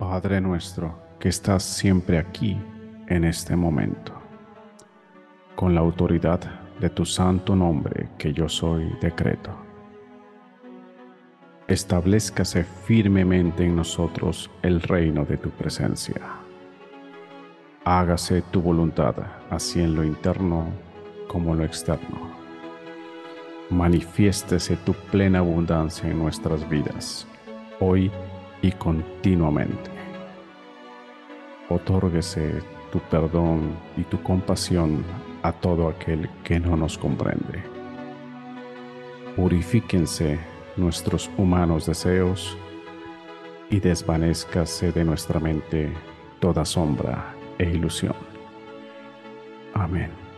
Padre nuestro que estás siempre aquí en este momento, con la autoridad de tu santo nombre que yo soy decreto. Establezcase firmemente en nosotros el reino de tu presencia. Hágase tu voluntad, así en lo interno como en lo externo. Manifiéstese tu plena abundancia en nuestras vidas, hoy continuamente. Otórguese tu perdón y tu compasión a todo aquel que no nos comprende. Purifíquense nuestros humanos deseos y desvanezcase de nuestra mente toda sombra e ilusión. Amén.